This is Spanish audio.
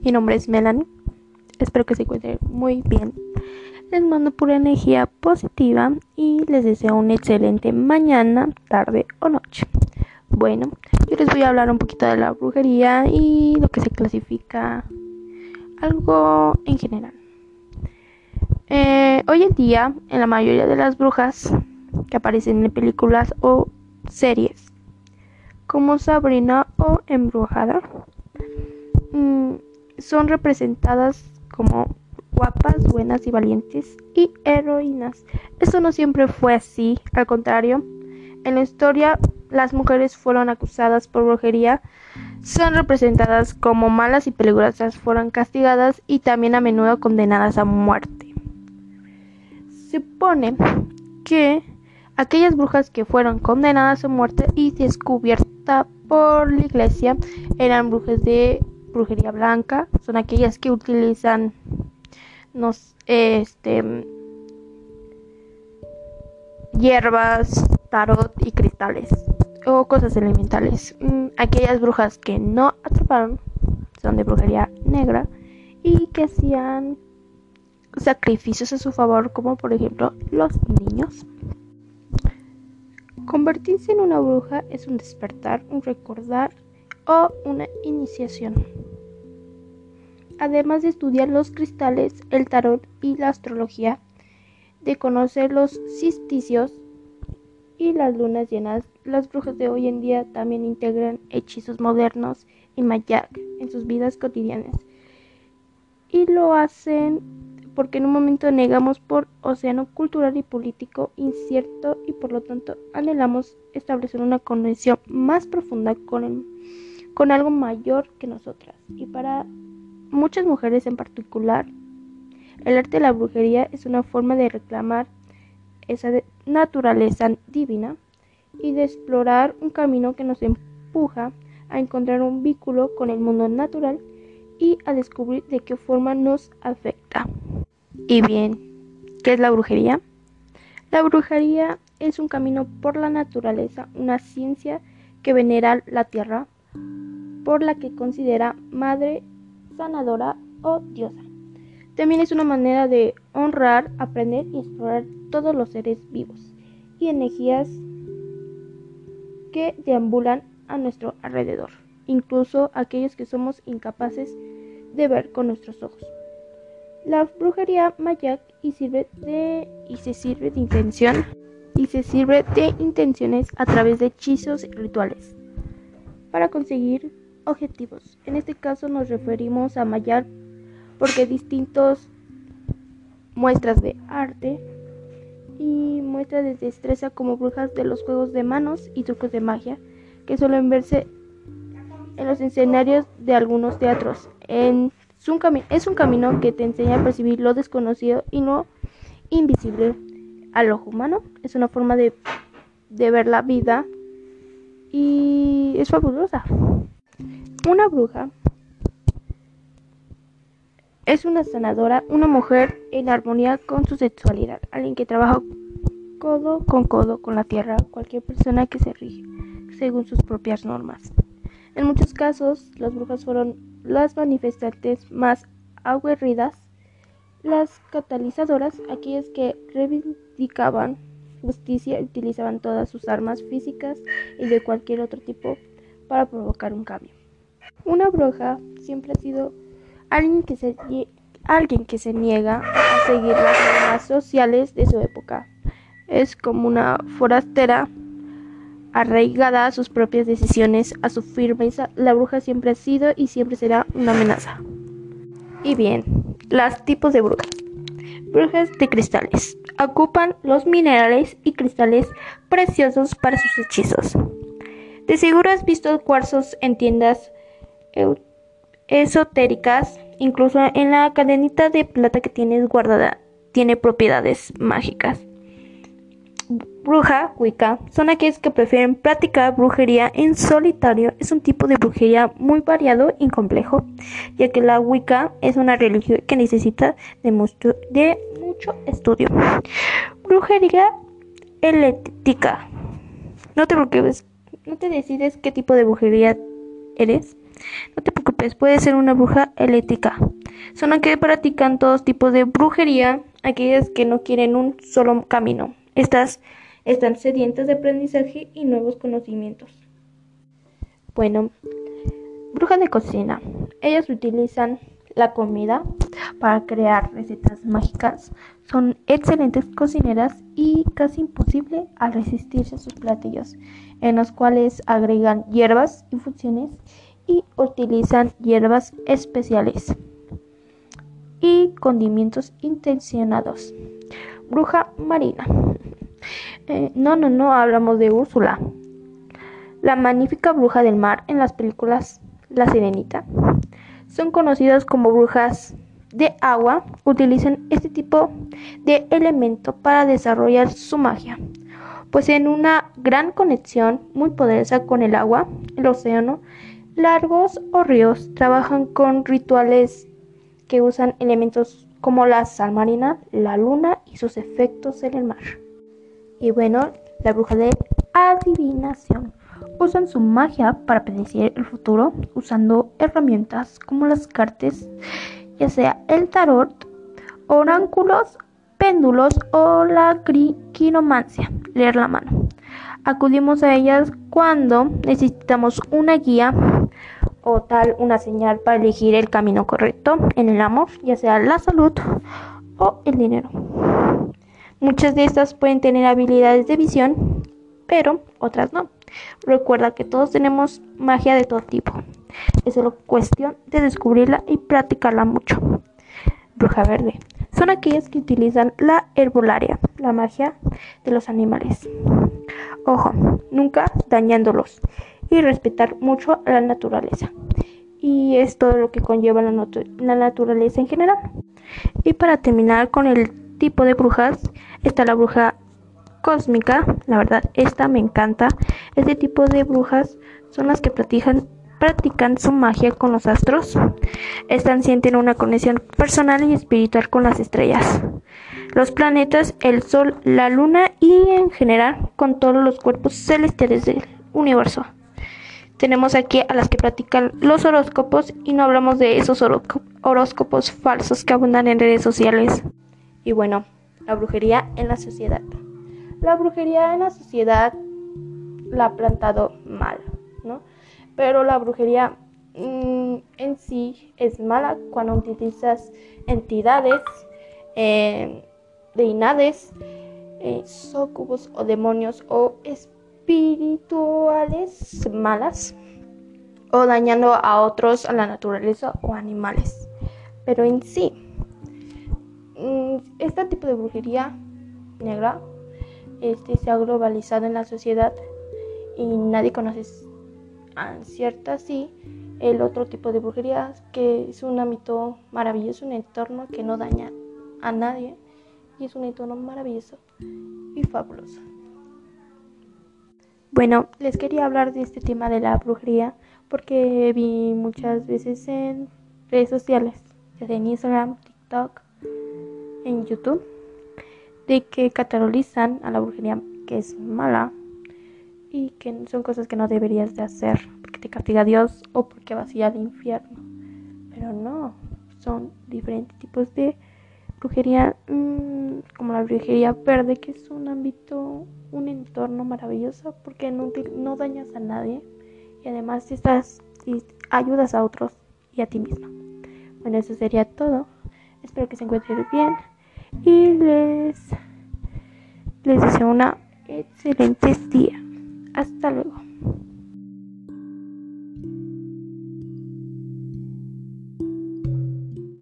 Mi nombre es Melanie. Espero que se encuentren muy bien. Les mando pura energía positiva y les deseo una excelente mañana, tarde o noche. Bueno, yo les voy a hablar un poquito de la brujería y lo que se clasifica algo en general. Eh, hoy en día, en la mayoría de las brujas que aparecen en películas o series, como Sabrina o Embrujada, mm, son representadas como guapas, buenas y valientes y heroínas. Esto no siempre fue así, al contrario, en la historia las mujeres fueron acusadas por brujería, son representadas como malas y peligrosas, fueron castigadas y también a menudo condenadas a muerte. Se supone que aquellas brujas que fueron condenadas a muerte y descubiertas por la iglesia eran brujas de brujería blanca, son aquellas que utilizan nos, este, hierbas, tarot y cristales o cosas elementales. Mm, aquellas brujas que no atraparon son de brujería negra y que hacían sacrificios a su favor, como por ejemplo los niños. Convertirse en una bruja es un despertar, un recordar o una iniciación. Además de estudiar los cristales, el tarot y la astrología, de conocer los cisticios y las lunas llenas, las brujas de hoy en día también integran hechizos modernos y mayak en sus vidas cotidianas. Y lo hacen porque en un momento negamos por océano cultural y político incierto y por lo tanto anhelamos establecer una conexión más profunda con, con algo mayor que nosotras. Y para muchas mujeres en particular, el arte de la brujería es una forma de reclamar esa naturaleza divina y de explorar un camino que nos empuja a encontrar un vínculo con el mundo natural y a descubrir de qué forma nos afecta. Y bien, ¿qué es la brujería? La brujería es un camino por la naturaleza, una ciencia que venera la tierra, por la que considera madre, sanadora o diosa. También es una manera de honrar, aprender y explorar todos los seres vivos y energías que deambulan a nuestro alrededor, incluso aquellos que somos incapaces de ver con nuestros ojos. La brujería mayak y sirve de y se sirve de intención y se sirve de intenciones a través de hechizos y rituales para conseguir objetivos. En este caso nos referimos a mayar porque distintos muestras de arte y muestras de destreza como brujas de los juegos de manos y trucos de magia que suelen verse en los escenarios de algunos teatros. En, es, un es un camino que te enseña a percibir lo desconocido y no invisible al ojo humano. Es una forma de, de ver la vida y es fabulosa. Una bruja es una sanadora, una mujer en armonía con su sexualidad, alguien que trabaja codo con codo con la tierra, cualquier persona que se rige según sus propias normas. En muchos casos, las brujas fueron las manifestantes más aguerridas, las catalizadoras, aquellas que reivindicaban justicia y utilizaban todas sus armas físicas y de cualquier otro tipo para provocar un cambio. Una bruja siempre ha sido alguien que se, niega a seguir las normas sociales de su época. Es como una forastera arraigada a sus propias decisiones, a su firmeza. La bruja siempre ha sido y siempre será una amenaza. Y bien, los tipos de brujas. Brujas de cristales. Ocupan los minerales y cristales preciosos para sus hechizos. De seguro has visto cuarzos en tiendas esotéricas, incluso en la cadenita de plata que tienes guardada, tiene propiedades mágicas. Bruja, Wicca, son aquellos que prefieren practicar brujería en solitario. Es un tipo de brujería muy variado y complejo, ya que la Wicca es una religión que necesita de mucho, de mucho estudio. Brujería eléctrica. No te preocupes, no te decides qué tipo de brujería eres. No te preocupes, puede ser una bruja eléctrica. Son las que practican todos tipos de brujería, aquellas que no quieren un solo camino. Estas están sedientas de aprendizaje y nuevos conocimientos. Bueno, brujas de cocina. Ellas utilizan la comida para crear recetas mágicas. Son excelentes cocineras y casi imposible al resistirse a sus platillos, en los cuales agregan hierbas, infusiones y utilizan hierbas especiales y condimentos intencionados. Bruja marina. Eh, no, no, no hablamos de Úrsula. La magnífica bruja del mar en las películas La Sirenita. Son conocidas como brujas de agua. Utilizan este tipo de elemento para desarrollar su magia. Pues en una gran conexión muy poderosa con el agua, el océano, largos o ríos, trabajan con rituales que usan elementos como la sal marina, la luna y sus efectos en el mar. Y bueno, la bruja de adivinación. Usan su magia para predecir el futuro usando herramientas como las cartas, ya sea el tarot, oránculos, péndulos o la quiromancia, leer la mano. Acudimos a ellas cuando necesitamos una guía o tal una señal para elegir el camino correcto en el amor, ya sea la salud o el dinero. Muchas de estas pueden tener habilidades de visión, pero otras no. Recuerda que todos tenemos magia de todo tipo. Es solo cuestión de descubrirla y practicarla mucho. Bruja verde. Son aquellas que utilizan la herbolaria, la magia de los animales. Ojo, nunca dañándolos y respetar mucho a la naturaleza. Y es todo lo que conlleva la, la naturaleza en general. Y para terminar con el tipo de brujas está la bruja cósmica. La verdad, esta me encanta. Este tipo de brujas son las que practican, practican su magia con los astros. Están sienten una conexión personal y espiritual con las estrellas, los planetas, el sol, la luna y en general con todos los cuerpos celestiales del universo. Tenemos aquí a las que practican los horóscopos y no hablamos de esos horóscopos falsos que abundan en redes sociales. Y bueno, la brujería en la sociedad. La brujería en la sociedad la ha plantado mal, ¿no? Pero la brujería mm, en sí es mala cuando utilizas entidades, eh, deidades, eh, sócubos o demonios o espirituales malas o dañando a otros, a la naturaleza o animales. Pero en sí, Mm, este tipo de brujería negra este, se ha globalizado en la sociedad y nadie conoce cierta sí el otro tipo de brujería que es un ámbito maravilloso, un entorno que no daña a nadie y es un entorno maravilloso y fabuloso. Bueno, les quería hablar de este tema de la brujería porque vi muchas veces en redes sociales, ya en Instagram, TikTok, en YouTube de que catalogizan a la brujería que es mala y que son cosas que no deberías de hacer porque te castiga Dios o porque vas a ir al infierno. Pero no, son diferentes tipos de brujería, mmm, como la brujería verde, que es un ámbito, un entorno maravilloso porque no, no dañas a nadie y además estás ayudas a otros y a ti mismo. Bueno, eso sería todo. Espero que se encuentren bien y les, les deseo una excelente día. Hasta luego.